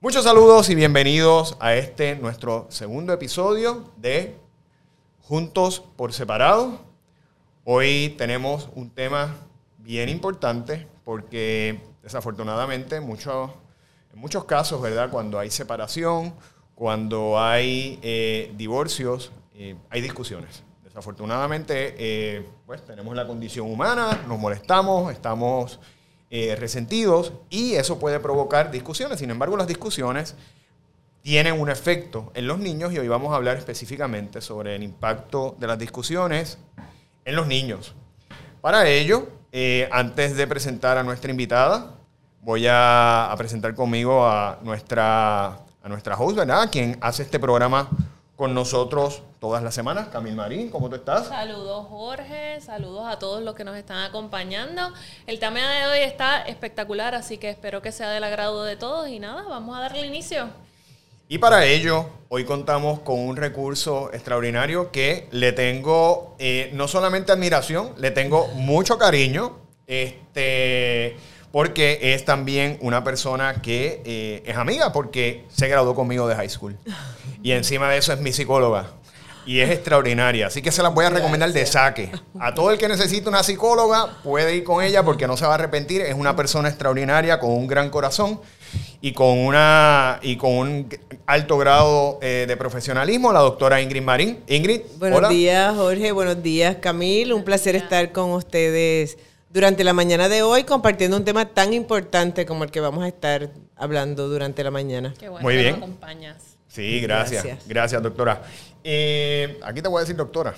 Muchos saludos y bienvenidos a este nuestro segundo episodio de Juntos por Separado. Hoy tenemos un tema bien importante porque desafortunadamente en muchos casos, ¿verdad? Cuando hay separación, cuando hay eh, divorcios, eh, hay discusiones. Desafortunadamente, eh, pues tenemos la condición humana, nos molestamos, estamos resentidos y eso puede provocar discusiones. Sin embargo, las discusiones tienen un efecto en los niños y hoy vamos a hablar específicamente sobre el impacto de las discusiones en los niños. Para ello, antes de presentar a nuestra invitada, voy a presentar conmigo a nuestra a nuestra host, ¿verdad? Quien hace este programa con nosotros todas las semanas. Camil Marín, ¿cómo tú estás? Saludos Jorge, saludos a todos los que nos están acompañando. El tema de hoy está espectacular, así que espero que sea del agrado de todos y nada, vamos a darle inicio. Y para ello, hoy contamos con un recurso extraordinario que le tengo eh, no solamente admiración, le tengo mucho cariño. Este porque es también una persona que eh, es amiga porque se graduó conmigo de high school. Y encima de eso es mi psicóloga. Y es extraordinaria. Así que se la voy a recomendar de saque. A todo el que necesite una psicóloga puede ir con ella porque no se va a arrepentir. Es una persona extraordinaria con un gran corazón y con, una, y con un alto grado eh, de profesionalismo, la doctora Ingrid Marín. Ingrid, buenos días, Jorge. Buenos días, Camil. Un placer estar con ustedes durante la mañana de hoy compartiendo un tema tan importante como el que vamos a estar hablando durante la mañana. Qué bueno Muy bien. Que acompañas. Sí, gracias. Gracias, doctora. Eh, aquí te voy a decir doctora.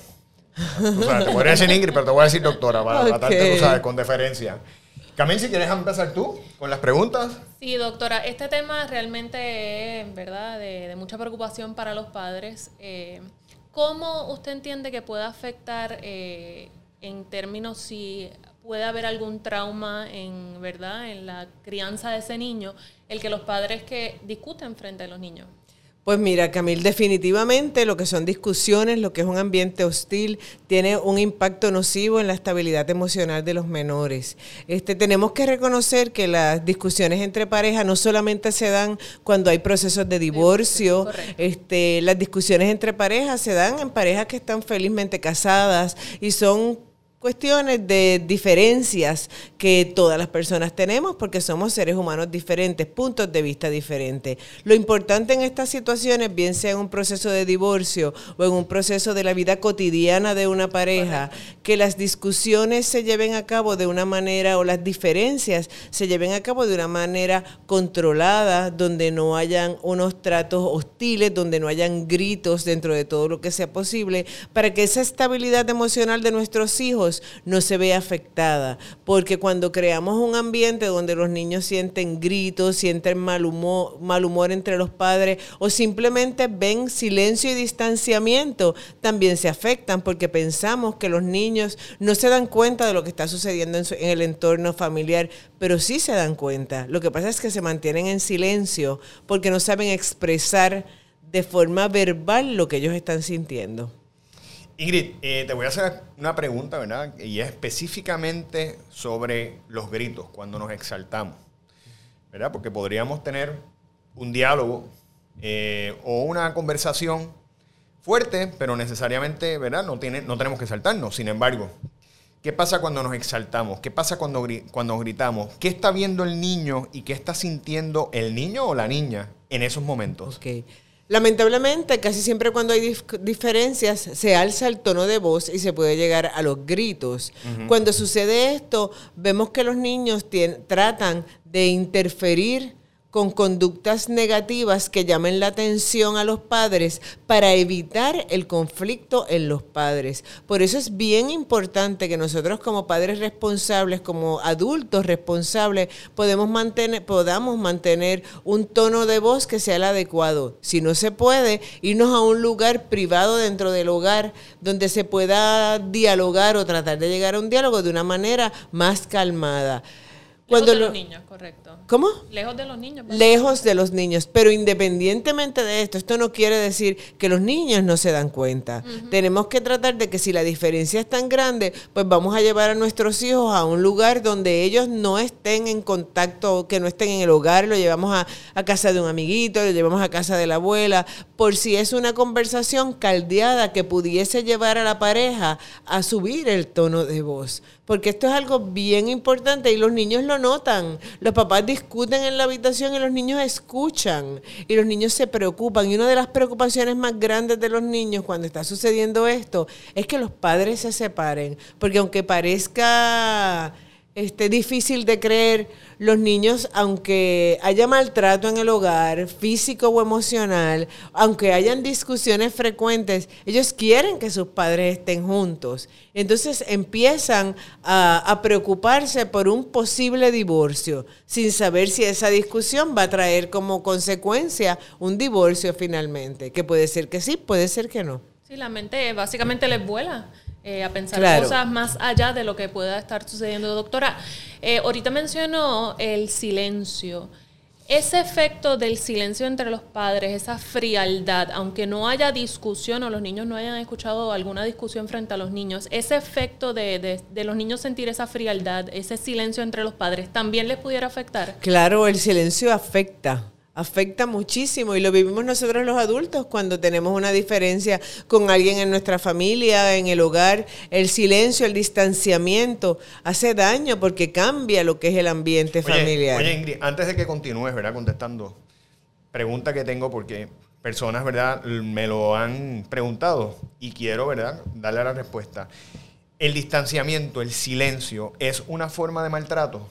O sea, te voy a decir Ingrid, pero te voy a decir doctora para tratarte, tú sabes, con deferencia. Camil, si quieres empezar tú con las preguntas. Sí, doctora, este tema realmente es, ¿verdad?, de, mucha preocupación para los padres. Eh, ¿Cómo usted entiende que puede afectar eh, en términos si puede haber algún trauma en, ¿verdad? en la crianza de ese niño, el que los padres que discuten frente a los niños. Pues mira, Camil, definitivamente lo que son discusiones, lo que es un ambiente hostil, tiene un impacto nocivo en la estabilidad emocional de los menores. Este, tenemos que reconocer que las discusiones entre parejas no solamente se dan cuando hay procesos de divorcio, este, las discusiones entre parejas se dan en parejas que están felizmente casadas y son cuestiones de diferencias que todas las personas tenemos porque somos seres humanos diferentes, puntos de vista diferentes. Lo importante en estas situaciones, bien sea en un proceso de divorcio o en un proceso de la vida cotidiana de una pareja, que las discusiones se lleven a cabo de una manera o las diferencias se lleven a cabo de una manera controlada, donde no hayan unos tratos hostiles, donde no hayan gritos dentro de todo lo que sea posible, para que esa estabilidad emocional de nuestros hijos no se ve afectada, porque cuando creamos un ambiente donde los niños sienten gritos, sienten mal humor, mal humor entre los padres o simplemente ven silencio y distanciamiento, también se afectan porque pensamos que los niños no se dan cuenta de lo que está sucediendo en, en el entorno familiar, pero sí se dan cuenta. Lo que pasa es que se mantienen en silencio porque no saben expresar de forma verbal lo que ellos están sintiendo. Ingrid, eh, te voy a hacer una pregunta, ¿verdad? Y es específicamente sobre los gritos cuando nos exaltamos, ¿verdad? Porque podríamos tener un diálogo eh, o una conversación fuerte, pero necesariamente, ¿verdad? No, tiene, no tenemos que exaltarnos. Sin embargo, ¿qué pasa cuando nos exaltamos? ¿Qué pasa cuando, cuando gritamos? ¿Qué está viendo el niño y qué está sintiendo el niño o la niña en esos momentos? Okay. Lamentablemente, casi siempre cuando hay diferencias, se alza el tono de voz y se puede llegar a los gritos. Cuando sucede esto, vemos que los niños tratan de interferir con conductas negativas que llamen la atención a los padres para evitar el conflicto en los padres. Por eso es bien importante que nosotros como padres responsables, como adultos responsables, podamos mantener un tono de voz que sea el adecuado. Si no se puede, irnos a un lugar privado dentro del hogar donde se pueda dialogar o tratar de llegar a un diálogo de una manera más calmada. Cuando Lejos de los niños, correcto. ¿Cómo? Lejos de los niños. Lejos de los niños. Pero independientemente de esto, esto no quiere decir que los niños no se dan cuenta. Tenemos que tratar de que si la diferencia es tan grande, pues vamos a llevar a nuestros hijos a un lugar donde ellos no estén en contacto, que no estén en el hogar, lo llevamos a, a casa de un amiguito, lo llevamos a casa de la abuela, por si es una conversación caldeada que pudiese llevar a la pareja a subir el tono de voz porque esto es algo bien importante y los niños lo notan. Los papás discuten en la habitación y los niños escuchan y los niños se preocupan. Y una de las preocupaciones más grandes de los niños cuando está sucediendo esto es que los padres se separen, porque aunque parezca este, difícil de creer, los niños, aunque haya maltrato en el hogar, físico o emocional, aunque hayan discusiones frecuentes, ellos quieren que sus padres estén juntos. Entonces empiezan a, a preocuparse por un posible divorcio, sin saber si esa discusión va a traer como consecuencia un divorcio finalmente, que puede ser que sí, puede ser que no. Sí, la mente básicamente les vuela. Eh, a pensar cosas más allá de lo que pueda estar sucediendo. Doctora, eh, ahorita mencionó el silencio. Ese efecto del silencio entre los padres, esa frialdad, aunque no haya discusión o los niños no hayan escuchado alguna discusión frente a los niños, ese efecto de, de los niños sentir esa frialdad, ese silencio entre los padres, ¿también les pudiera afectar? Claro, el silencio afecta afecta muchísimo y lo vivimos nosotros los adultos cuando tenemos una diferencia con alguien en nuestra familia, en el hogar, el silencio, el distanciamiento hace daño porque cambia lo que es el ambiente familiar. Oye, Ingrid, antes de que continúes, ¿verdad? Contestando, pregunta que tengo porque personas, ¿verdad? Me lo han preguntado y quiero, ¿verdad? Darle la respuesta. ¿El distanciamiento, el silencio, es una forma de maltrato?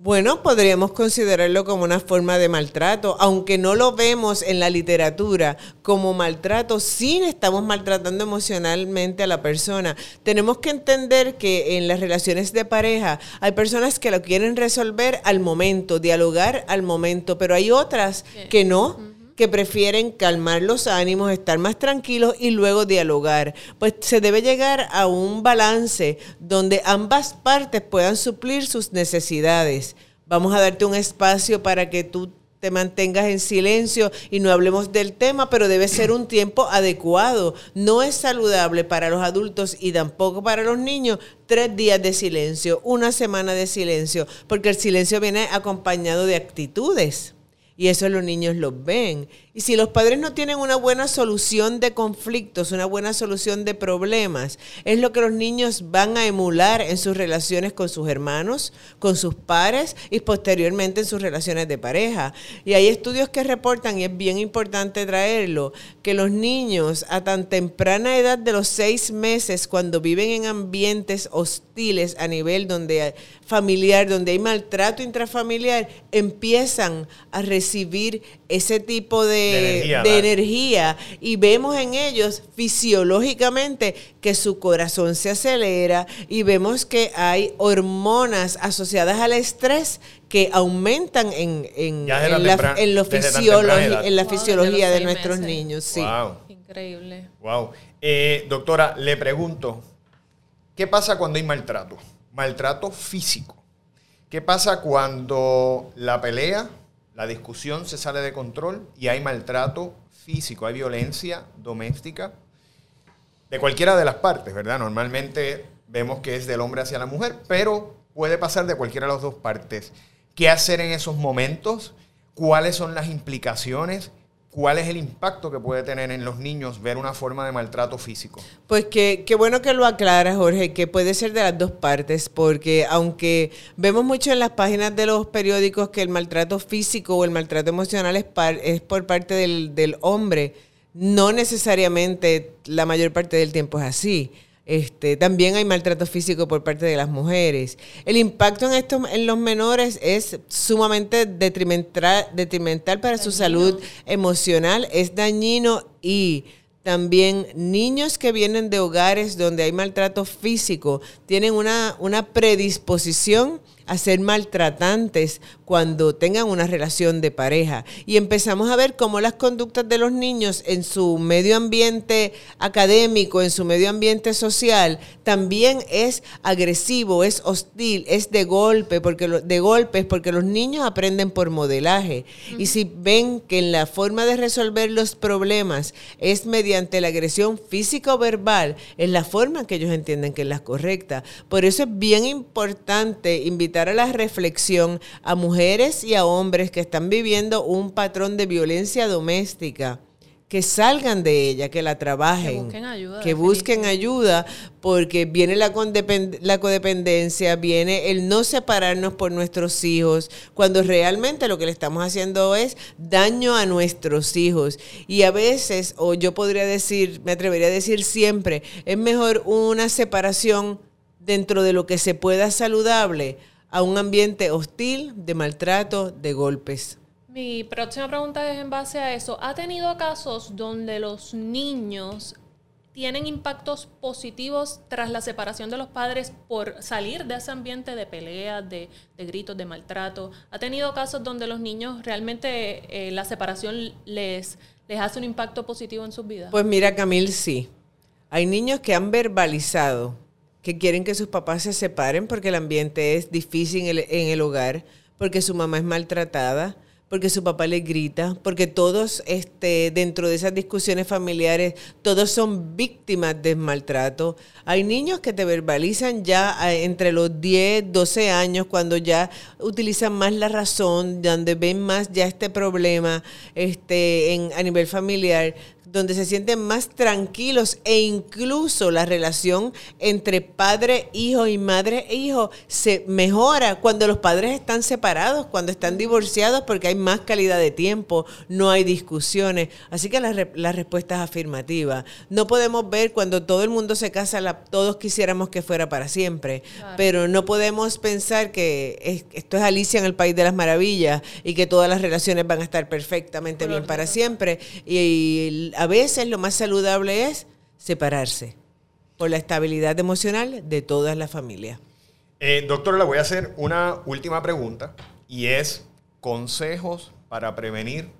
Bueno, podríamos considerarlo como una forma de maltrato, aunque no lo vemos en la literatura como maltrato, sí estamos maltratando emocionalmente a la persona. Tenemos que entender que en las relaciones de pareja hay personas que lo quieren resolver al momento, dialogar al momento, pero hay otras que no que prefieren calmar los ánimos, estar más tranquilos y luego dialogar. Pues se debe llegar a un balance donde ambas partes puedan suplir sus necesidades. Vamos a darte un espacio para que tú te mantengas en silencio y no hablemos del tema, pero debe ser un tiempo adecuado. No es saludable para los adultos y tampoco para los niños tres días de silencio, una semana de silencio, porque el silencio viene acompañado de actitudes y eso los niños lo ven. Y si los padres no tienen una buena solución de conflictos, una buena solución de problemas, es lo que los niños van a emular en sus relaciones con sus hermanos, con sus pares y posteriormente en sus relaciones de pareja. Y hay estudios que reportan, y es bien importante traerlo, que los niños a tan temprana edad de los seis meses, cuando viven en ambientes hostiles a nivel donde familiar, donde hay maltrato intrafamiliar, empiezan a recibir ese tipo de, energía, y vemos en ellos fisiológicamente que su corazón se acelera y vemos que hay hormonas asociadas al estrés que aumentan en, en, la, en, lo en la fisiología de, nuestros niños. Sí. Increíble. Wow. Eh, doctora, le pregunto, ¿qué pasa cuando hay maltrato? Maltrato físico. ¿Qué pasa cuando la pelea la discusión se sale de control y hay maltrato físico, hay violencia doméstica de cualquiera de las partes, ¿verdad? Normalmente vemos que es del hombre hacia la mujer, pero puede pasar de cualquiera de las dos partes. ¿Qué hacer en esos momentos? ¿Cuáles son las implicaciones? ¿Cuál es el impacto que puede tener en los niños ver una forma de maltrato físico? Pues que, qué bueno que lo aclara, Jorge, que puede ser de las dos partes, porque aunque vemos mucho en las páginas de los periódicos que el maltrato físico o el maltrato emocional es, es por parte del, del hombre, no necesariamente la mayor parte del tiempo es así. Este, también hay maltrato físico por parte de las mujeres. El impacto en estos, en los menores es sumamente detrimental, detrimental para su salud emocional, es dañino y también niños que vienen de hogares donde hay maltrato físico tienen una, una predisposición a ser maltratantes cuando tengan una relación de pareja. Y empezamos a ver cómo las conductas de los niños en su medio ambiente académico, en su medio ambiente social, también es agresivo, es hostil, es de golpe, porque de golpes, porque los niños aprenden por modelaje. Y si ven que en la forma de resolver los problemas es mediante la agresión física o verbal, es la forma que ellos entienden que es la correcta. Por eso es bien importante invitar a la reflexión a mujeres y a hombres que están viviendo un patrón de violencia doméstica que salgan de ella, que la trabajen, que busquen ayuda, que busquen ayuda porque viene la, la codependencia, viene el no separarnos por nuestros hijos, cuando realmente lo que le estamos haciendo es daño a nuestros hijos. Y a veces, o yo podría decir, me atrevería a decir siempre, es mejor una separación dentro de lo que se pueda saludable a un ambiente hostil, de maltrato, de golpes. Mi próxima pregunta es en base a eso. ¿Ha tenido casos donde los niños tienen impactos positivos tras la separación de los padres por salir de ese ambiente de peleas, de, gritos, de maltrato? ¿Ha tenido casos donde los niños realmente eh, la separación les, les hace un impacto positivo en sus vidas? Pues mira, Camil, sí. Hay niños que han verbalizado que quieren que sus papás se separen porque el ambiente es difícil en el hogar, porque su mamá es maltratada porque su papá le grita, porque todos este, dentro de esas discusiones familiares, todos son víctimas de maltrato. Hay niños que te verbalizan ya entre los 10, 12 años, cuando ya utilizan más la razón, donde ven más ya este problema este, en, a nivel familiar, donde se sienten más tranquilos e incluso la relación entre padre, hijo y madre e hijo se mejora cuando los padres están separados, cuando están divorciados porque hay más calidad de tiempo, no hay discusiones. Así que la, respuesta es afirmativa. No podemos ver cuando todo el mundo se casa, todos quisiéramos que fuera para siempre, pero no podemos pensar que esto es Alicia en el País de las Maravillas y que todas las relaciones van a estar perfectamente bien para siempre. y a veces lo más saludable es separarse por la estabilidad emocional de toda la familia. Eh, doctor, le voy a hacer una última pregunta y es consejos para prevenir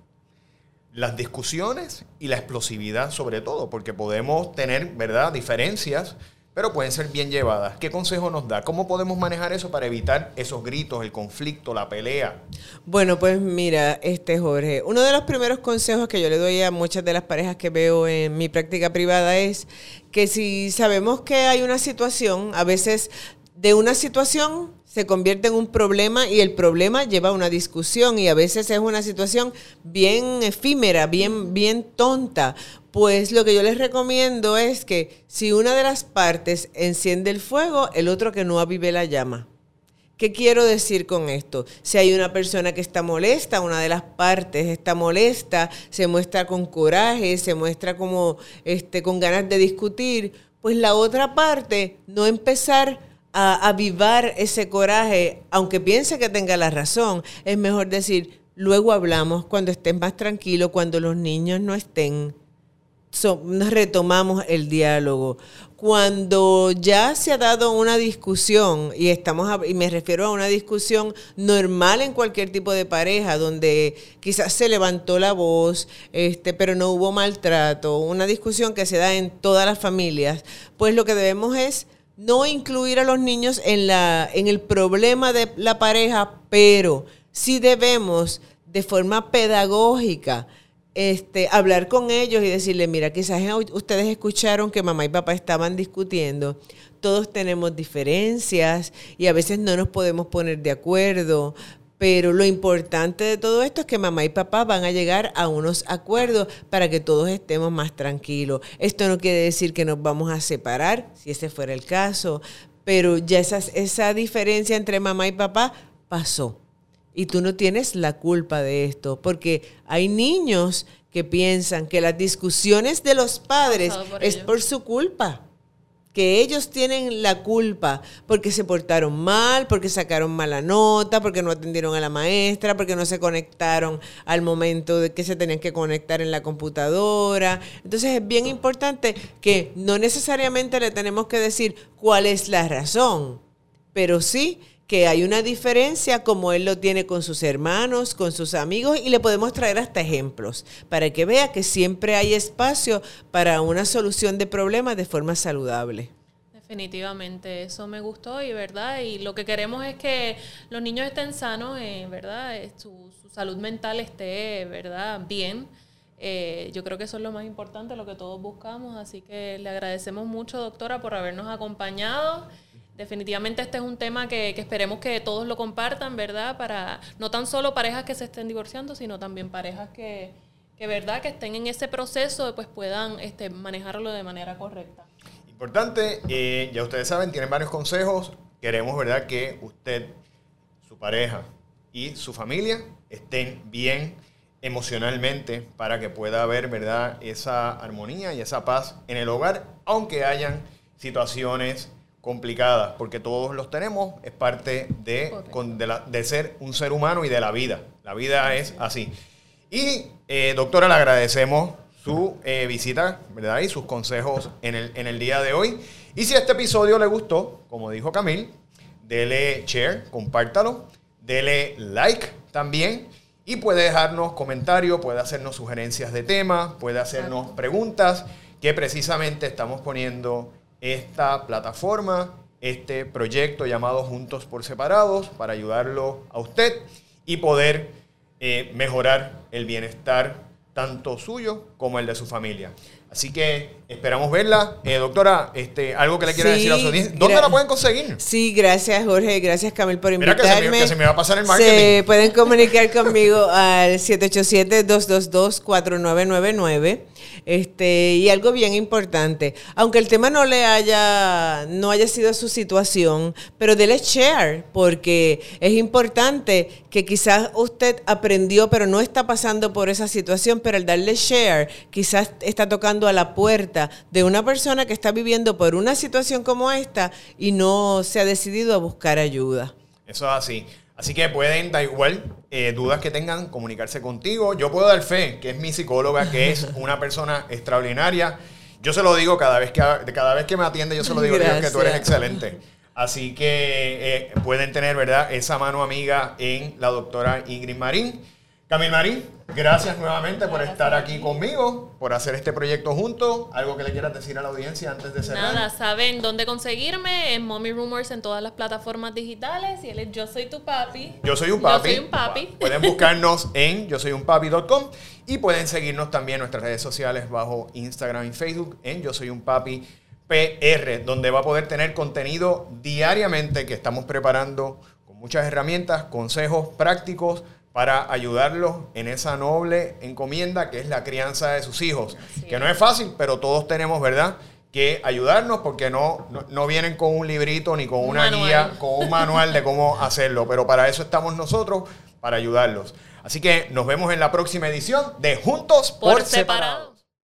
las discusiones y la explosividad sobre todo, porque podemos tener, ¿verdad?, diferencias pero pueden ser bien llevadas. ¿Qué consejo nos da? ¿Cómo podemos manejar eso para evitar esos gritos, el conflicto, la pelea? Bueno, pues mira, este Jorge, uno de los primeros consejos que yo le doy a muchas de las parejas que veo en mi práctica privada es que si sabemos que hay una situación, a veces de una situación se convierte en un problema y el problema lleva a una discusión y a veces es una situación bien efímera, bien, bien tonta. Pues lo que yo les recomiendo es que si una de las partes enciende el fuego, el otro que no avive la llama. ¿Qué quiero decir con esto? Si hay una persona que está molesta, una de las partes está molesta, se muestra con coraje, se muestra como este, con ganas de discutir, pues la otra parte no empezar a avivar ese coraje, aunque piense que tenga la razón, es mejor decir, luego hablamos cuando estés más tranquilo, cuando los niños no estén nos retomamos el diálogo. Cuando ya se ha dado una discusión, y estamos y me refiero a una discusión normal en cualquier tipo de pareja, donde quizás se levantó la voz, este, pero no hubo maltrato, una discusión que se da en todas las familias, pues lo que debemos es no incluir a los niños en la, en el problema de la pareja, pero sí debemos de forma pedagógica este, hablar con ellos y decirle, mira, quizás ustedes escucharon que mamá y papá estaban discutiendo, todos tenemos diferencias y a veces no nos podemos poner de acuerdo, pero lo importante de todo esto es que mamá y papá van a llegar a unos acuerdos para que todos estemos más tranquilos. Esto no quiere decir que nos vamos a separar, si ese fuera el caso, pero ya esa diferencia entre mamá y papá pasó. Y tú no tienes la culpa de esto, porque hay niños que piensan que las discusiones de los padres es por su culpa, que ellos tienen la culpa porque se portaron mal, porque sacaron mala nota, porque no atendieron a la maestra, porque no se conectaron al momento de que se tenían que conectar en la computadora. Entonces es bien importante que no necesariamente le tenemos que decir cuál es la razón, pero sí que hay una diferencia como él lo tiene con sus hermanos, con sus amigos y le podemos traer hasta ejemplos para que vea que siempre hay espacio para una solución de problemas de forma saludable. Definitivamente, eso me gustó y verdad, y lo que queremos es que los niños estén sanos, eh, verdad, eh, su, salud mental esté, verdad, bien. Eh, yo creo que eso es lo más importante, lo que todos buscamos, así que le agradecemos mucho, doctora, por habernos acompañado. Definitivamente este es un tema que, esperemos que todos lo compartan, ¿verdad? Para no tan solo parejas que se estén divorciando, sino también parejas que, que ¿verdad? Que estén en ese proceso, pues puedan este, manejarlo de manera correcta. Importante, eh, ya ustedes saben, tienen varios consejos. Queremos, ¿verdad?, que usted, su pareja y su familia estén bien emocionalmente para que pueda haber, ¿verdad?, esa armonía y esa paz en el hogar, aunque hayan situaciones complicadas, porque todos los tenemos, es parte de, con, de, la, de, ser un ser humano y de la vida. La vida es así. Y, eh, doctora, le agradecemos su eh, visita, ¿verdad? Y sus consejos en el, en el día de hoy. Y si este episodio le gustó, como dijo Camil, dele share, compártalo, dele like también. Y puede dejarnos comentarios, puede hacernos sugerencias de temas, puede hacernos preguntas, que precisamente estamos poniendo esta plataforma, este proyecto llamado Juntos por Separados, para ayudarlo a usted y poder eh, mejorar el bienestar tanto suyo como el de su familia. Así que esperamos verla. Eh, doctora, este, algo que le quiera decir a su audiencia. ¿Dónde la pueden conseguir? Sí, gracias Jorge, gracias Camil por invitarme. Mira que se, me, que se me va a pasar el marketing. Se pueden comunicar conmigo al 787-222-4999. Este, y algo bien importante, aunque el tema no le haya, no haya sido su situación, pero dele share, porque es importante que quizás usted aprendió, pero no está pasando por esa situación, pero al darle share, quizás está tocando a la puerta de una persona que está viviendo por una situación como esta y no se ha decidido a buscar ayuda. Eso es así. Así que pueden, da igual, eh, dudas que tengan, comunicarse contigo. Yo puedo dar fe, que es mi psicóloga, que es una persona extraordinaria. Yo se lo digo cada vez que, cada vez que me atiende, yo se lo digo Dios, que tú eres excelente. Así que eh, pueden tener, ¿verdad?, esa mano amiga en la doctora Ingrid Marín. Camil Marín, gracias nuevamente por estar aquí conmigo, por hacer este proyecto juntos. ¿Algo que le quieras decir a la audiencia antes de cerrar? Nada, saben dónde conseguirme, en Mommy Rumors en todas las plataformas digitales. Y él es Yo Soy Tu Papi. Yo Soy Un Papi. Yo Soy Un Papi. Pueden buscarnos en yo soy un papi.com y pueden seguirnos también en nuestras redes sociales bajo Instagram y Facebook en Yo Soy Un Papi PR, donde va a poder tener contenido diariamente que estamos preparando con muchas herramientas, consejos prácticos para ayudarlos en esa noble encomienda que es la crianza de sus hijos. que no es fácil, pero todos tenemos, ¿verdad? Que ayudarnos porque no, no, vienen con un librito ni con una guía, con un manual de cómo hacerlo. Pero para eso estamos nosotros, para ayudarlos. Así que nos vemos en la próxima edición de Juntos por, separado.